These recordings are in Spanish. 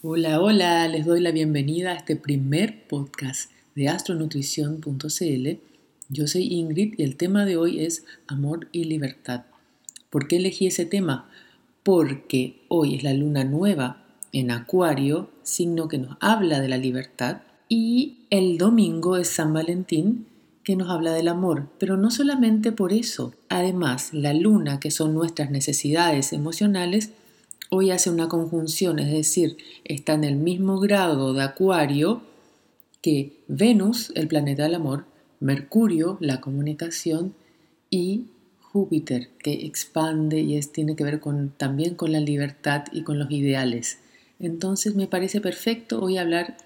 Hola, hola, les doy la bienvenida a este primer podcast de astronutrición.cl. Yo soy Ingrid y el tema de hoy es amor y libertad. ¿Por qué elegí ese tema? Porque hoy es la luna nueva en Acuario, signo que nos habla de la libertad, y el domingo es San Valentín, que nos habla del amor, pero no solamente por eso. Además, la luna, que son nuestras necesidades emocionales, hoy hace una conjunción, es decir, está en el mismo grado de Acuario que Venus, el planeta del amor, Mercurio, la comunicación, y Júpiter, que expande y es, tiene que ver con, también con la libertad y con los ideales. Entonces me parece perfecto hoy hablar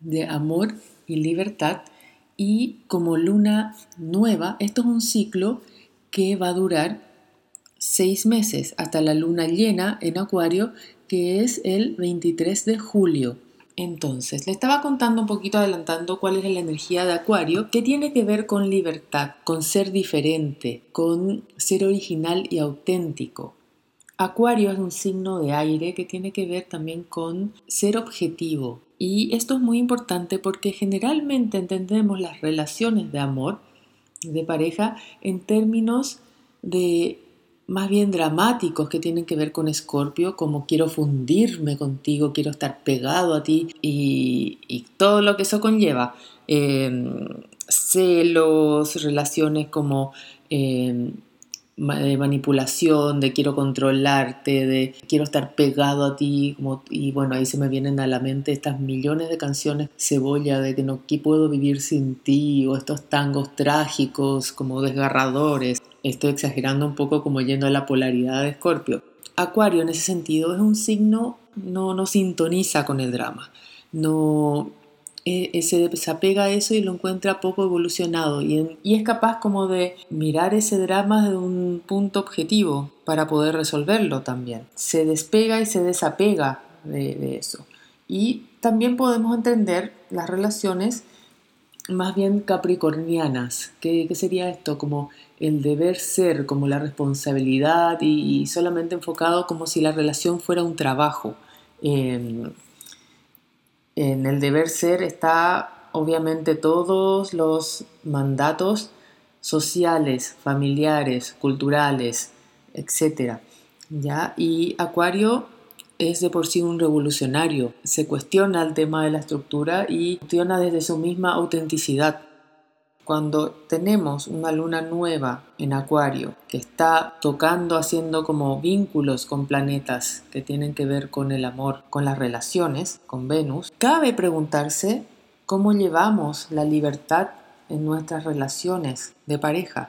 de amor y libertad y como luna nueva, esto es un ciclo que va a durar seis meses hasta la luna llena en Acuario, que es el 23 de julio. Entonces, le estaba contando un poquito adelantando cuál es la energía de Acuario, que tiene que ver con libertad, con ser diferente, con ser original y auténtico. Acuario es un signo de aire que tiene que ver también con ser objetivo. Y esto es muy importante porque generalmente entendemos las relaciones de amor, de pareja, en términos de más bien dramáticos que tienen que ver con Escorpio, como quiero fundirme contigo, quiero estar pegado a ti y, todo lo que eso conlleva. Em, celos, relaciones como em, manipulación, de quiero controlarte, de quiero estar pegado a ti, y bueno, ahí se me vienen a la mente estas millones de canciones cebolla de que no puedo vivir sin ti, o estos tangos trágicos como desgarradores. Estoy exagerando un poco como yendo a la polaridad de Escorpio. Acuario en ese sentido es un signo, no, no sintoniza con el drama, no e, se desapega a eso y lo encuentra poco evolucionado y, es capaz como de mirar ese drama desde un punto objetivo para poder resolverlo también. Se despega y se desapega de, eso. Y también podemos entender las relaciones más bien capricornianas. ¿Qué, sería esto? Como el deber ser, como la responsabilidad y, solamente enfocado como si la relación fuera un trabajo. Em, en el deber ser está obviamente todos los mandatos sociales, familiares, culturales, etc. ¿ya? Y Acuario es de por sí un revolucionario, se cuestiona el tema de la estructura y cuestiona desde su misma autenticidad. Cuando tenemos una luna nueva en Acuario que está tocando, haciendo como vínculos con planetas que tienen que ver con el amor, con las relaciones, con Venus, cabe preguntarse cómo llevamos la libertad en nuestras relaciones de pareja,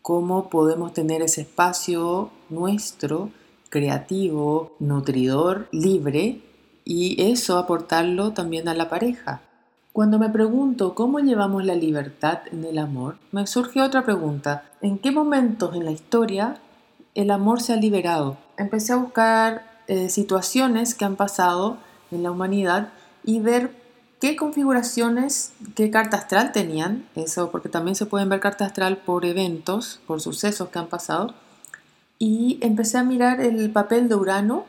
cómo podemos tener ese espacio nuestro, creativo, nutridor, libre, y eso aportarlo también a la pareja. Cuando me pregunto cómo llevamos la libertad en el amor, me surge otra pregunta. ¿En qué momentos en la historia el amor se ha liberado? Empecé a buscar eh, situaciones que han pasado en la humanidad y ver qué configuraciones, qué carta astral tenían, eso porque también se pueden ver carta astral por eventos, por sucesos que han pasado, y empecé a mirar el papel de Urano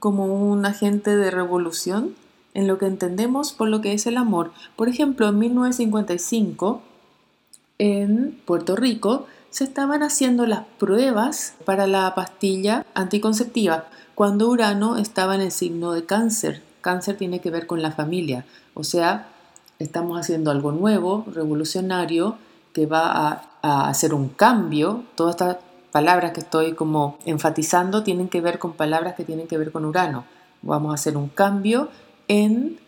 como un agente de revolución en lo que entendemos por lo que es el amor. Por ejemplo, en 1955, en Puerto Rico, se estaban haciendo las pruebas para la pastilla anticonceptiva cuando Urano estaba en el signo de cáncer. Cáncer tiene que ver con la familia, o sea, estamos haciendo algo nuevo, revolucionario, que va a, hacer un cambio. Todas estas palabras que estoy como enfatizando tienen que ver con palabras que tienen que ver con Urano. Vamos a hacer un cambio en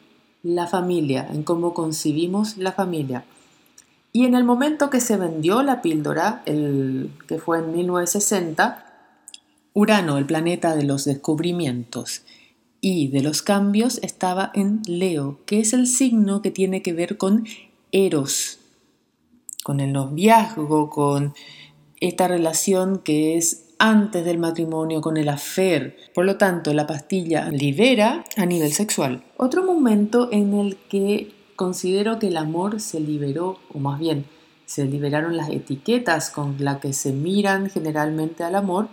la familia, en cómo concibimos la familia. Y en el momento que se vendió la píldora, el, que fue en 1960, Urano, el planeta de los descubrimientos y de los cambios, estaba en Leo, que es el signo que tiene que ver con Eros, con el noviazgo, con esta relación que es antes del matrimonio con el afer. Por lo tanto, la pastilla libera a nivel sexual. Otro momento en el que considero que el amor se liberó, o más bien se liberaron las etiquetas con las que se miran generalmente al amor,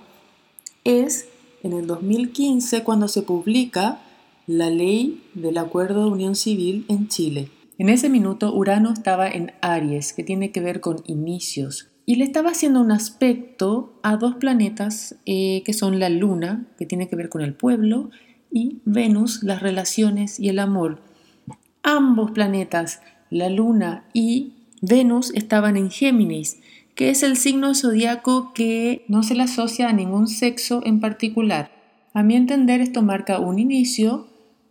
es en el 2015 cuando se publica la ley del acuerdo de unión civil en Chile. En ese minuto Urano estaba en Aries, que tiene que ver con inicios, y le estaba haciendo un aspecto a dos planetas eh, que son la Luna, que tiene que ver con el pueblo, y Venus, las relaciones y el amor. Ambos planetas, la Luna y Venus, estaban en Géminis, que es el signo zodiaco que no se le asocia a ningún sexo en particular. A mi entender, esto marca un inicio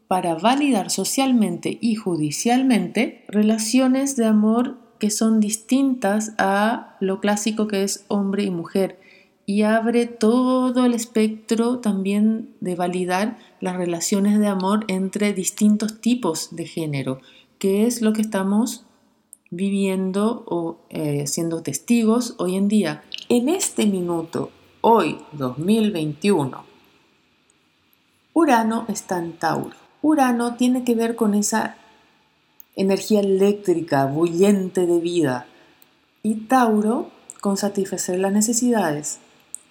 para validar socialmente y judicialmente relaciones de amor que son distintas a lo clásico que es hombre y mujer y abre todo el espectro también de validar las relaciones de amor entre distintos tipos de género, que es lo que estamos viviendo o eh, siendo testigos hoy en día. En este minuto, hoy 2021, Urano está en Tauro. Urano tiene que ver con esa energía eléctrica, bullente de vida. Y Tauro con satisfacer las necesidades.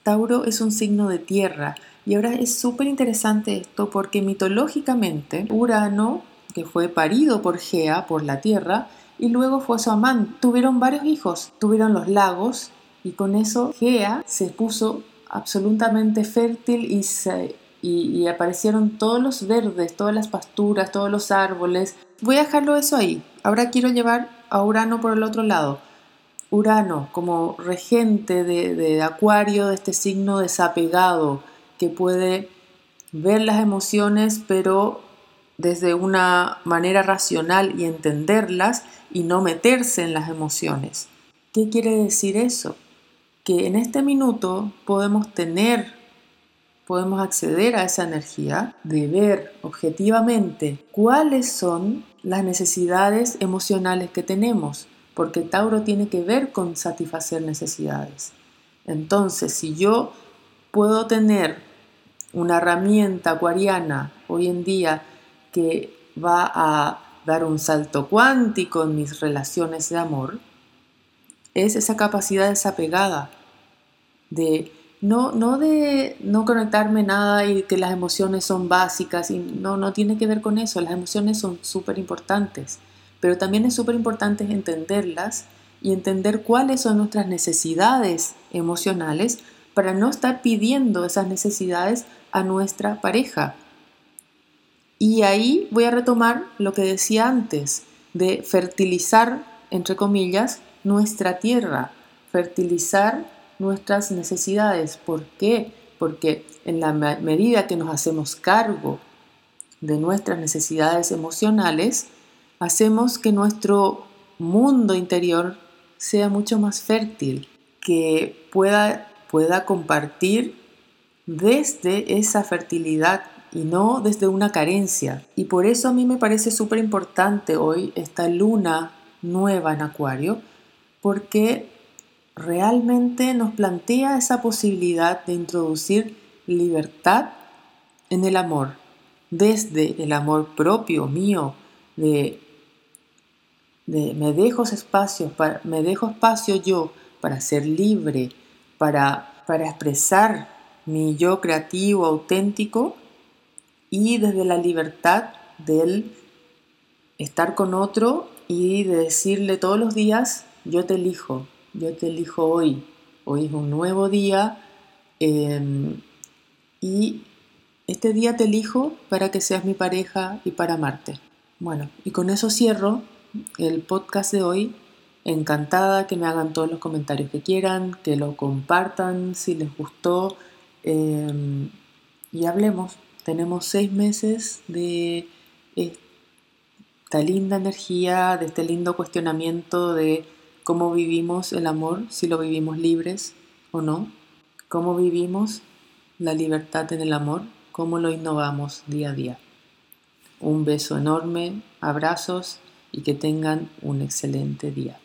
Tauro es un signo de tierra. Y ahora es súper interesante esto porque mitológicamente Urano, que fue parido por Gea, por la tierra, y luego fue su amante, tuvieron varios hijos, tuvieron los lagos y con eso Gea se puso absolutamente fértil y se y, aparecieron todos los verdes, todas las pasturas, todos los árboles. Voy a dejarlo eso ahí. Ahora quiero llevar a Urano por el otro lado. Urano como regente de, de Acuario, de este signo desapegado, que puede ver las emociones, pero desde una manera racional y entenderlas y no meterse en las emociones. ¿Qué quiere decir eso? Que en este minuto podemos tener podemos acceder a esa energía de ver objetivamente cuáles son las necesidades emocionales que tenemos, porque Tauro tiene que ver con satisfacer necesidades. Entonces, si yo puedo tener una herramienta acuariana hoy en día que va a dar un salto cuántico en mis relaciones de amor, es esa capacidad desapegada de no, no de no conectarme nada y que las emociones son básicas, y no, no tiene que ver con eso, las emociones son súper importantes, pero también es súper importante entenderlas y entender cuáles son nuestras necesidades emocionales para no estar pidiendo esas necesidades a nuestra pareja. Y ahí voy a retomar lo que decía antes, de fertilizar, entre comillas, nuestra tierra, fertilizar nuestras necesidades. ¿Por qué? Porque en la medida que nos hacemos cargo de nuestras necesidades emocionales, hacemos que nuestro mundo interior sea mucho más fértil, que pueda, pueda compartir desde esa fertilidad y no desde una carencia. Y por eso a mí me parece súper importante hoy esta luna nueva en Acuario, porque realmente nos plantea esa posibilidad de introducir libertad en el amor, desde el amor propio mío, de, me dejo espacio, me dejo espacio yo para ser libre, para, para expresar mi yo creativo, auténtico, y desde la libertad del estar con otro y de decirle todos los días, yo te elijo, yo te elijo hoy, hoy es un nuevo día em, y este día te elijo para que seas mi pareja y para amarte. Bueno, y con eso cierro el podcast de hoy. Encantada que me hagan todos los comentarios que quieran, que lo compartan si les gustó em, y hablemos. Tenemos seis meses de esta linda energía, de este lindo cuestionamiento de cómo vivimos el amor, si lo vivimos libres o no, cómo vivimos la libertad en el amor, cómo lo innovamos día a día. Un beso enorme, abrazos y que tengan un excelente día.